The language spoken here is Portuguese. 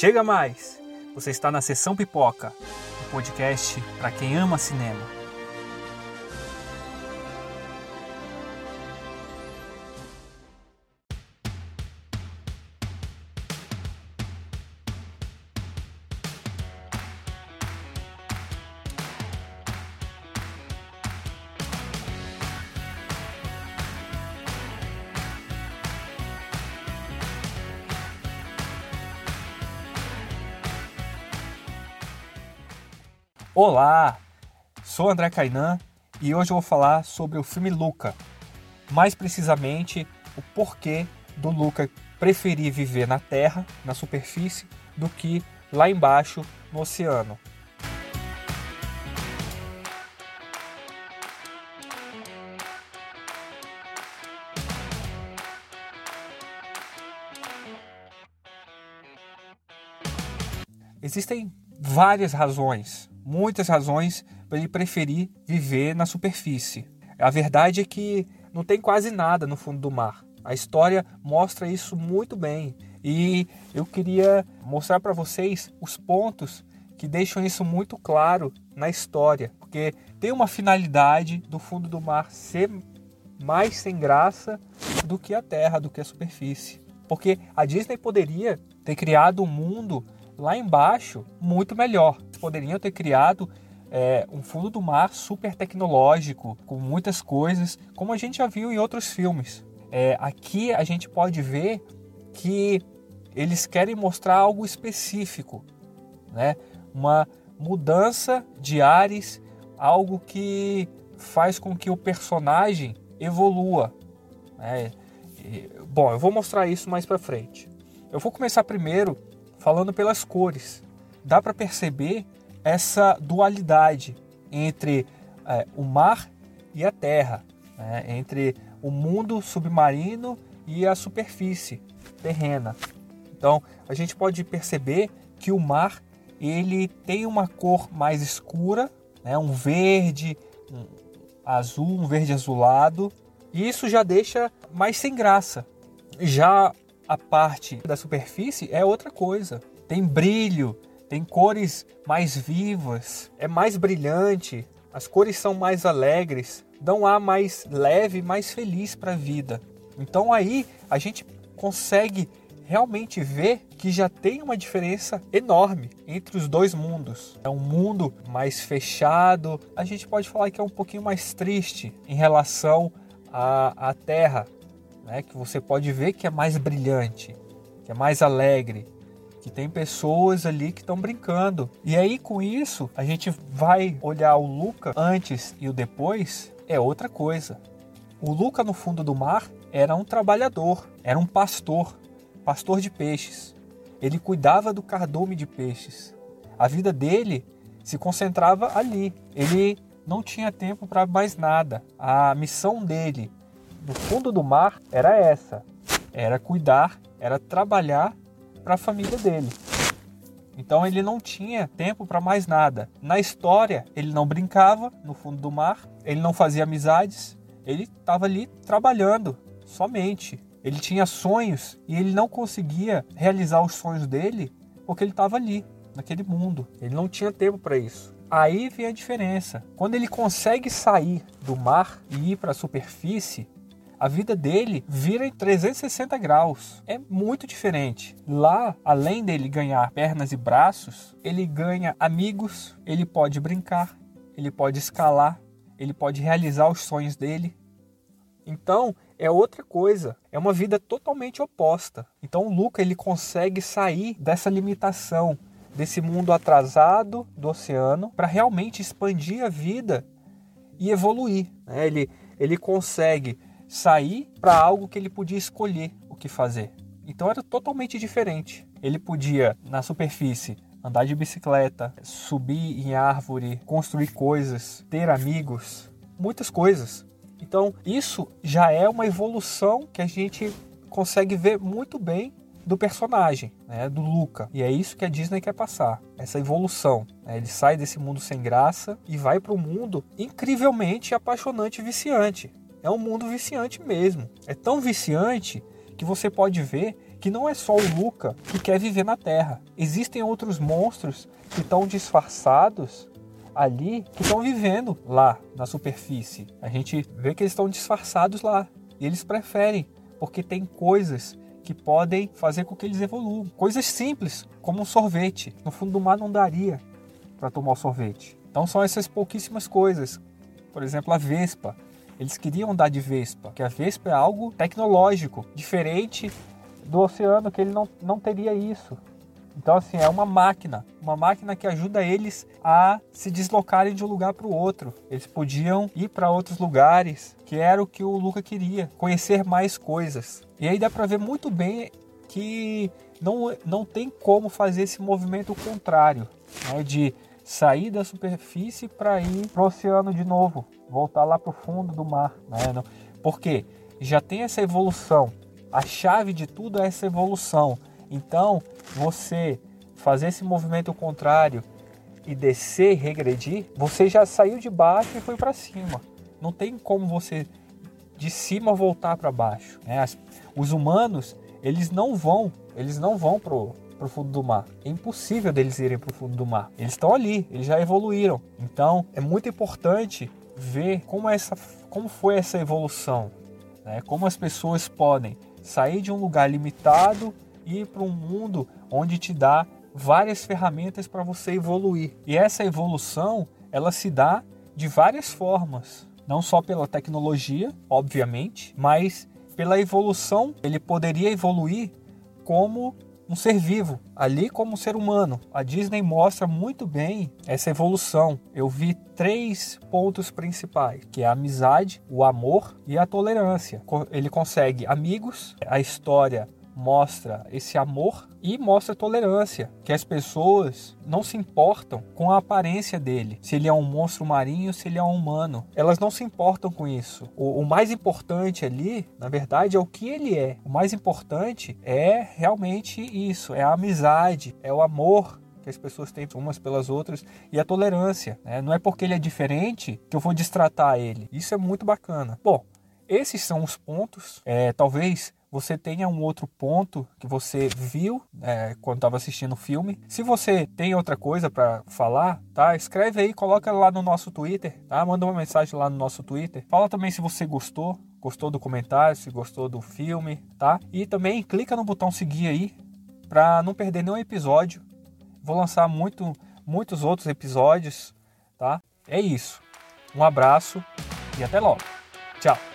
Chega mais! Você está na Sessão Pipoca, um podcast para quem ama cinema. Olá, sou André Kainan e hoje eu vou falar sobre o filme Luca. Mais precisamente, o porquê do Luca preferir viver na terra, na superfície, do que lá embaixo no oceano. Existem várias razões muitas razões para ele preferir viver na superfície. A verdade é que não tem quase nada no fundo do mar. A história mostra isso muito bem e eu queria mostrar para vocês os pontos que deixam isso muito claro na história, porque tem uma finalidade do fundo do mar ser mais sem graça do que a terra, do que a superfície. Porque a Disney poderia ter criado um mundo lá embaixo muito melhor. Poderiam ter criado é, um fundo do mar super tecnológico, com muitas coisas, como a gente já viu em outros filmes. É, aqui a gente pode ver que eles querem mostrar algo específico, né? uma mudança de ares, algo que faz com que o personagem evolua. Né? E, bom, eu vou mostrar isso mais para frente. Eu vou começar primeiro falando pelas cores. Dá para perceber essa dualidade entre é, o mar e a terra, né? entre o mundo submarino e a superfície terrena. Então a gente pode perceber que o mar ele tem uma cor mais escura, né? um verde, um azul, um verde azulado, e isso já deixa mais sem graça. Já a parte da superfície é outra coisa. Tem brilho, tem cores mais vivas, é mais brilhante, as cores são mais alegres, dão ar mais leve, mais feliz para a vida. Então aí a gente consegue realmente ver que já tem uma diferença enorme entre os dois mundos. É um mundo mais fechado, a gente pode falar que é um pouquinho mais triste em relação à, à Terra, né, que você pode ver que é mais brilhante, que é mais alegre, que tem pessoas ali que estão brincando. E aí com isso, a gente vai olhar o Luca antes e o depois, é outra coisa. O Luca no fundo do mar era um trabalhador, era um pastor, pastor de peixes. Ele cuidava do cardume de peixes. A vida dele se concentrava ali. Ele não tinha tempo para mais nada. A missão dele do fundo do mar era essa: era cuidar, era trabalhar para a família dele. Então ele não tinha tempo para mais nada. Na história, ele não brincava no fundo do mar, ele não fazia amizades, ele estava ali trabalhando somente. Ele tinha sonhos e ele não conseguia realizar os sonhos dele porque ele estava ali, naquele mundo. Ele não tinha tempo para isso. Aí vem a diferença. Quando ele consegue sair do mar e ir para a superfície, a vida dele vira em 360 graus. É muito diferente. Lá, além dele ganhar pernas e braços, ele ganha amigos, ele pode brincar, ele pode escalar, ele pode realizar os sonhos dele. Então, é outra coisa, é uma vida totalmente oposta. Então, o Luca ele consegue sair dessa limitação, desse mundo atrasado do oceano, para realmente expandir a vida e evoluir. Né? Ele, ele consegue sair para algo que ele podia escolher o que fazer. Então era totalmente diferente. Ele podia, na superfície, andar de bicicleta, subir em árvore, construir coisas, ter amigos, muitas coisas. Então isso já é uma evolução que a gente consegue ver muito bem do personagem, né, do Luca. E é isso que a Disney quer passar, essa evolução. Né? Ele sai desse mundo sem graça e vai para um mundo incrivelmente apaixonante e viciante é um mundo viciante mesmo. É tão viciante que você pode ver que não é só o Luca que quer viver na Terra. Existem outros monstros que estão disfarçados ali, que estão vivendo lá na superfície. A gente vê que eles estão disfarçados lá. E eles preferem, porque tem coisas que podem fazer com que eles evoluam. Coisas simples, como um sorvete. No fundo do mar não daria para tomar o sorvete. Então são essas pouquíssimas coisas. Por exemplo, a Vespa. Eles queriam andar de Vespa, que a Vespa é algo tecnológico, diferente do oceano, que ele não, não teria isso. Então, assim, é uma máquina, uma máquina que ajuda eles a se deslocarem de um lugar para o outro. Eles podiam ir para outros lugares, que era o que o Luca queria, conhecer mais coisas. E aí dá para ver muito bem que não, não tem como fazer esse movimento contrário, né, de sair da superfície para ir para o oceano de novo, voltar lá para o fundo do mar. Né? Porque já tem essa evolução. A chave de tudo é essa evolução. Então, você fazer esse movimento contrário e descer, regredir, você já saiu de baixo e foi para cima. Não tem como você de cima voltar para baixo. Né? os humanos, eles não vão, eles não vão pro pro fundo do mar. É impossível deles irem pro fundo do mar. Eles estão ali, eles já evoluíram. Então, é muito importante ver como essa como foi essa evolução, né? Como as pessoas podem sair de um lugar limitado ir para um mundo onde te dá várias ferramentas para você evoluir. E essa evolução, ela se dá de várias formas, não só pela tecnologia, obviamente, mas pela evolução, ele poderia evoluir como um ser vivo, ali como um ser humano. A Disney mostra muito bem essa evolução. Eu vi três pontos principais, que é a amizade, o amor e a tolerância. Ele consegue amigos, a história mostra esse amor e mostra tolerância, que as pessoas não se importam com a aparência dele, se ele é um monstro marinho, se ele é um humano. Elas não se importam com isso. O, o mais importante ali, na verdade, é o que ele é. O mais importante é realmente isso, é a amizade, é o amor que as pessoas têm umas pelas outras e a tolerância. Né? Não é porque ele é diferente que eu vou destratar ele. Isso é muito bacana. Bom, esses são os pontos. É, talvez você tenha um outro ponto que você viu é, quando estava assistindo o filme. Se você tem outra coisa para falar, tá? Escreve aí, coloca lá no nosso Twitter, tá? Manda uma mensagem lá no nosso Twitter. Fala também se você gostou, gostou do comentário, se gostou do filme, tá? E também clica no botão seguir aí para não perder nenhum episódio. Vou lançar muito, muitos outros episódios, tá? É isso. Um abraço e até logo. Tchau.